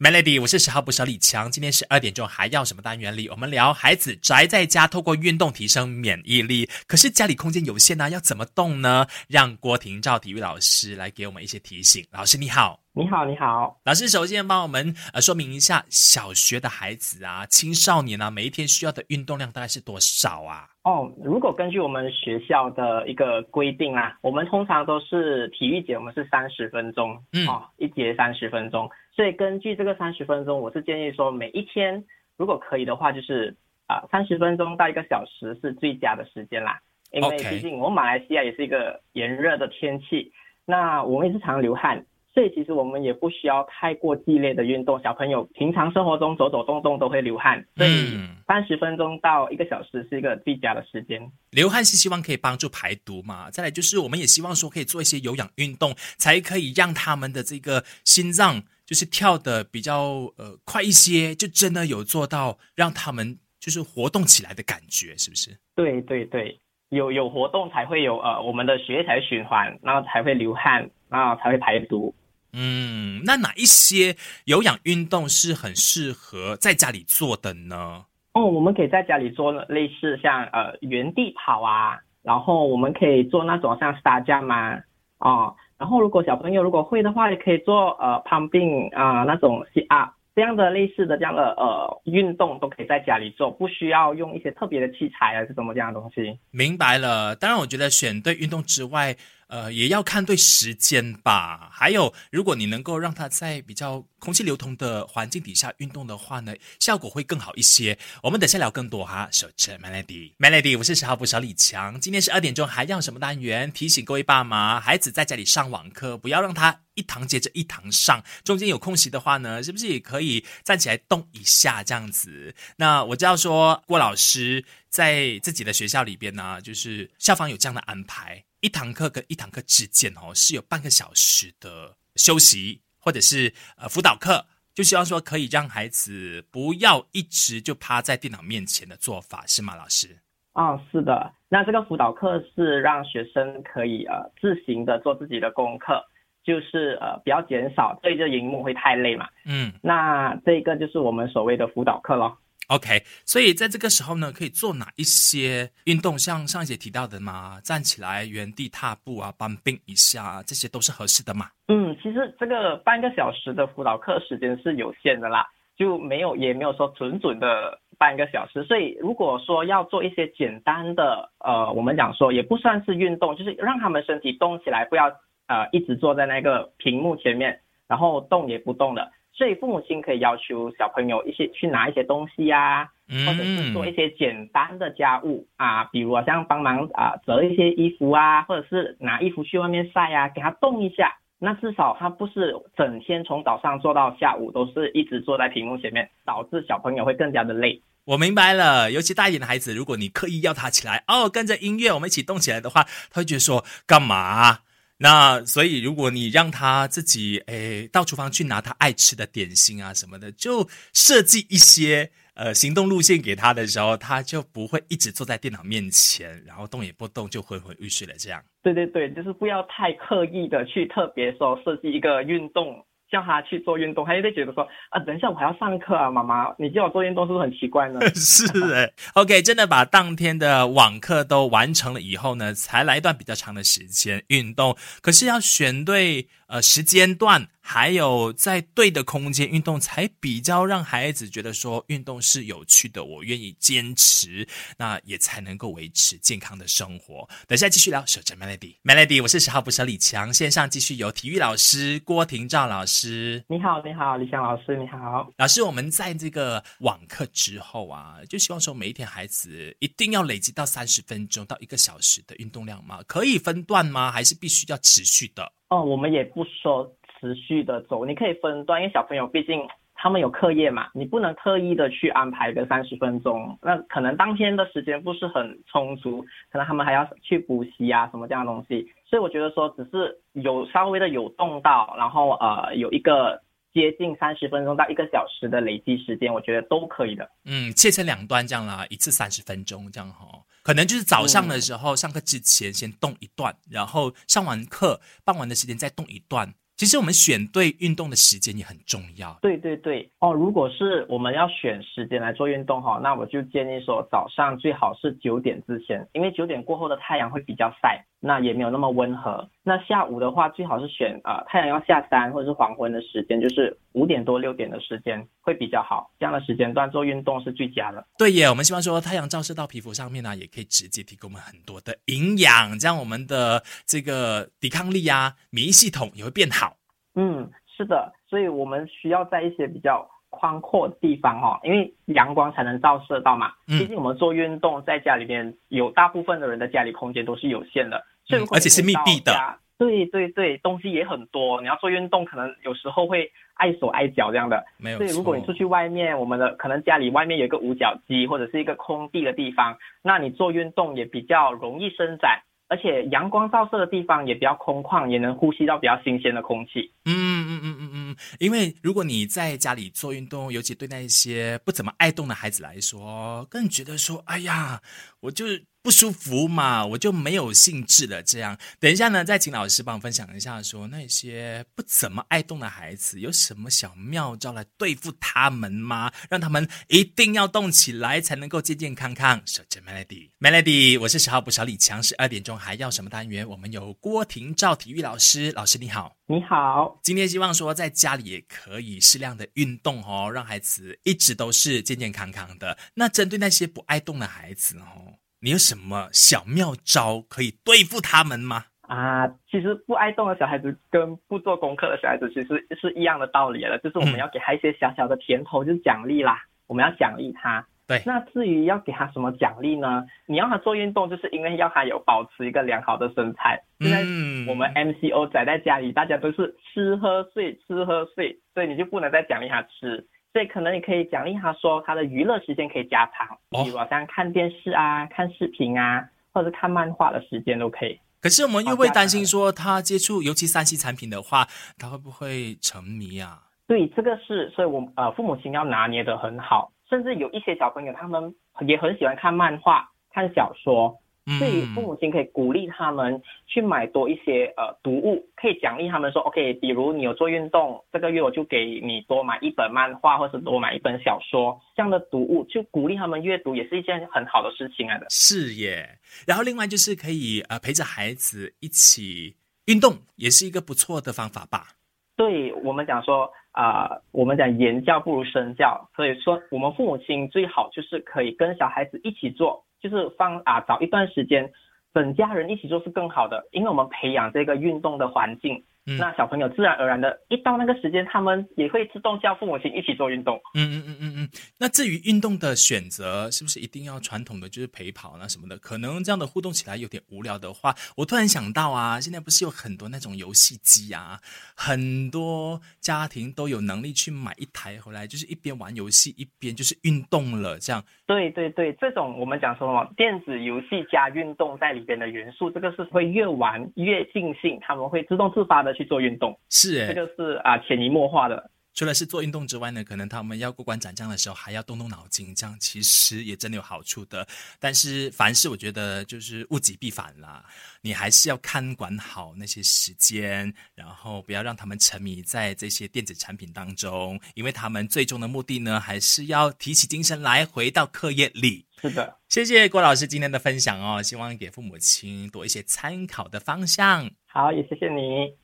Melody，我是十号捕手李强。今天十二点钟还要什么单元里？我们聊孩子宅在家，透过运动提升免疫力。可是家里空间有限啊，要怎么动呢？让郭廷照体育老师来给我们一些提醒。老师你好，你好，你好。老师首先帮我们呃说明一下，小学的孩子啊、青少年啊，每一天需要的运动量大概是多少啊？哦，如果根据我们学校的一个规定啦，我们通常都是体育节，我们是三十分钟，嗯哦，一节三十分钟。所以根据这个三十分钟，我是建议说，每一天如果可以的话，就是啊三十分钟到一个小时是最佳的时间啦。因为毕竟我们马来西亚也是一个炎热的天气，那我们也是常流汗，所以其实我们也不需要太过激烈的运动。小朋友平常生活中走走动动都会流汗，所以嗯三十分钟到一个小时是一个最佳的时间。流汗是希望可以帮助排毒嘛，再来就是我们也希望说可以做一些有氧运动，才可以让他们的这个心脏就是跳的比较呃快一些，就真的有做到让他们就是活动起来的感觉，是不是？对对对，有有活动才会有呃我们的血液才会循环，然后才会流汗，然后才会排毒。嗯，那哪一些有氧运动是很适合在家里做的呢？哦，我们可以在家里做类似像呃原地跑啊，然后我们可以做那种像 star jump 啊，哦，然后如果小朋友如果会的话，也可以做呃 pumping 啊、那种 sit up 这样的类似的这样的呃运动都可以在家里做，不需要用一些特别的器材啊，是什么这样的东西。明白了，当然，我觉得选对运动之外，呃，也要看对时间吧。还有，如果你能够让他在比较空气流通的环境底下运动的话呢，效果会更好一些。我们等下聊更多哈。守着 Melody，Melody，我是十号捕手李强。今天十二点钟还要什么单元？提醒各位爸妈，孩子在家里上网课，不要让他一堂接着一堂上，中间有空隙的话呢，是不是也可以站起来动一下这样子？那我知道说郭老师在自己的学校里边呢，就是校方有这样的安排，一堂课跟一堂课之间哦是有半个小时的休息，或者是呃辅导课。就希望说可以让孩子不要一直就趴在电脑面前的做法，是吗，老师？哦，是的，那这个辅导课是让学生可以呃自行的做自己的功课，就是呃比较减少对着荧幕会太累嘛。嗯那这个就是我们所谓的辅导课咯。，OK。所以在这个时候呢，可以做哪一些运动？像上一节提到的嘛，站起来、原地踏步啊、搬并一下，这些都是合适的嘛。嗯，其实这个半个小时的辅导课时间是有限的啦，就没有也没有说准准的半个小时，所以如果说要做一些简单的，呃，我们讲说也不算是运动，就是让他们身体动起来，不要呃一直坐在那个屏幕前面，然后动也不动的。所以父母亲可以要求小朋友一些去拿一些东西呀、或者是做一些简单的家务啊，比如好像帮忙啊折一些衣服啊，或者是拿衣服去外面晒啊，给他动一下。那至少他不是整天从早上做到下午都是一直坐在屏幕前面，导致小朋友会更加的累。我明白了，尤其大一点的孩子，如果你刻意要他起来，哦，跟着音乐我们一起动起来的话，他会觉得说干嘛？那所以如果你让他自己诶到厨房去拿他爱吃的点心啊什么的，就设计一些呃行动路线给他的时候，他就不会一直坐在电脑面前，然后动也不动就昏昏欲睡了这样。对对对，就是不要太刻意的去特别说设计一个运动，叫他去做运动，他就会觉得说啊，等一下我还要上课啊，妈妈，你叫我做运动是不是很奇怪呢？是哎，OK，真的把当天的网课都完成了以后呢，才来一段比较长的时间运动。可是要选对呃时间段，还有在对的空间运动，才比较让孩子觉得说运动是有趣的，我愿意坚持，那也才能够维持健康的生活。等一下继续聊，守着 Melody，Melody，我是十号捕手李强，线上继续有体育老师郭廷照老师。你好，你好，李强老师，你好。老师，我们在这个网课之后啊，就希望说每一天孩子一定要累积到三十分钟到一个小时的运动量吗？可以分段吗？还是必须要持续的？哦，我们也不说持续的走，你可以分段，因为小朋友毕竟他们有课业嘛，你不能特意的去安排个三十分钟，那可能当天的时间不是很充足，可能他们还要去补习啊什么这样的东西，所以我觉得说只是有稍微的有动到，然后呃有一个接近三十分钟到一个小时的累积时间，我觉得都可以的。嗯，切成两段这样啦，一次三十分钟这样哈、可能就是早上的时候，上课之前先动一段，然后上完课傍晚的时间再动一段，其实我们选对运动的时间也很重要。对对对，哦，如果是我们要选时间来做运动哈，那我就建议说早上最好是九点之前，因为九点过后的太阳会比较晒，那也没有那么温和。那下午的话，最好是选呃太阳要下山或者是黄昏的时间，就是五点多六点的时间会比较好，这样的时间段做运动是最佳的。对耶，我们希望说太阳照射到皮肤上面呢，也可以直接提供我们很多的营养，这样我们的这个抵抗力啊、免疫系统也会变好。嗯，是的，所以我们需要在一些比较宽阔的地方哈，因为阳光才能照射到嘛。嗯毕竟我们做运动在家里面，有大部分的人的家里空间都是有限的，所以嗯而且是密闭的。对对对，东西也很多，你要做运动，可能有时候会碍手碍脚这样的。所以没有错。如果你出去外面，我们的可能家里外面有一个五角机或者是一个空地的地方，那你做运动也比较容易伸展，而且阳光照射的地方也比较空旷，也能呼吸到比较新鲜的空气。嗯嗯嗯嗯嗯，因为如果你在家里做运动，尤其对那一些不怎么爱动的孩子来说，更觉得说，哎呀，我就不舒服嘛，我就没有兴致了。这样，等一下呢，再请老师帮我分享一下，说那些不怎么爱动的孩子有什么小妙招来对付他们吗？让他们一定要动起来，才能够健健康康。守着 Melody，Melody，我是十号补小李强，十二点钟还要什么单元？我们有郭廷照体育老师，老师你好。你好，今天希望说在家里也可以适量的运动哦，让孩子一直都是健健康康的。那针对那些不爱动的孩子哦，你有什么小妙招可以对付他们吗？啊，其实不爱动的小孩子跟不做功课的小孩子其实是一样的道理了，就是我们嗯要给他一些小小的甜头，就是奖励啦，我们要奖励他。对那至于要给他什么奖励呢？你要他做运动，就是因为要他有保持一个良好的身材。现在嗯我们 MCO 宅在家里，大家都是吃喝睡，吃喝睡，所以你就不能再奖励他吃。所以可能你可以奖励他说，他的娱乐时间可以加长，哦比如好像看电视啊、看视频啊，或者是看漫画的时间都可以。可是我们又会担心说，他接触尤其三 C 产品的话，他会不会沉迷啊？对，这个是，所以我呃父母亲要拿捏得很好，甚至有一些小朋友他们也很喜欢看漫画、看小说，嗯所以父母亲可以鼓励他们去买多一些呃读物，可以奖励他们说，OK，比如你有做运动，这个月我就给你多买一本漫画，或者多买一本小说，这样的读物就鼓励他们阅读，也是一件很好的事情来的。是耶。然后另外就是可以呃陪着孩子一起运动，也是一个不错的方法吧。对我们讲说，啊、我们讲言教不如身教，所以说我们父母亲最好就是可以跟小孩子一起做，就是放啊早一段时间，整家人一起做是更好的，因为我们培养这个运动的环境，嗯那小朋友自然而然的，一到那个时间，他们也会自动叫父母亲一起做运动。嗯嗯嗯嗯嗯。那至于运动的选择，是不是一定要传统的就是陪跑那什么的？可能这样的互动起来有点无聊的话，我突然想到啊，现在不是有很多那种游戏机啊，很多家庭都有能力去买一台回来，就是一边玩游戏一边就是运动了，这样。对对对，这种我们讲说什么电子游戏加运动在里边的元素，这个是会越玩越尽兴，他们会自动自发的去做运动。是诶，这就是啊潜移默化的。除了是做运动之外呢，可能他们要过关斩将的时候还要动动脑筋，这样其实也真的有好处的。但是凡事我觉得就是物极必反啦，你还是要看管好那些时间，然后不要让他们沉迷在这些电子产品当中，因为他们最终的目的呢，还是要提起精神来回到课业里。是的，谢谢郭老师今天的分享哦，希望给父母亲多一些参考的方向。好，也谢谢你。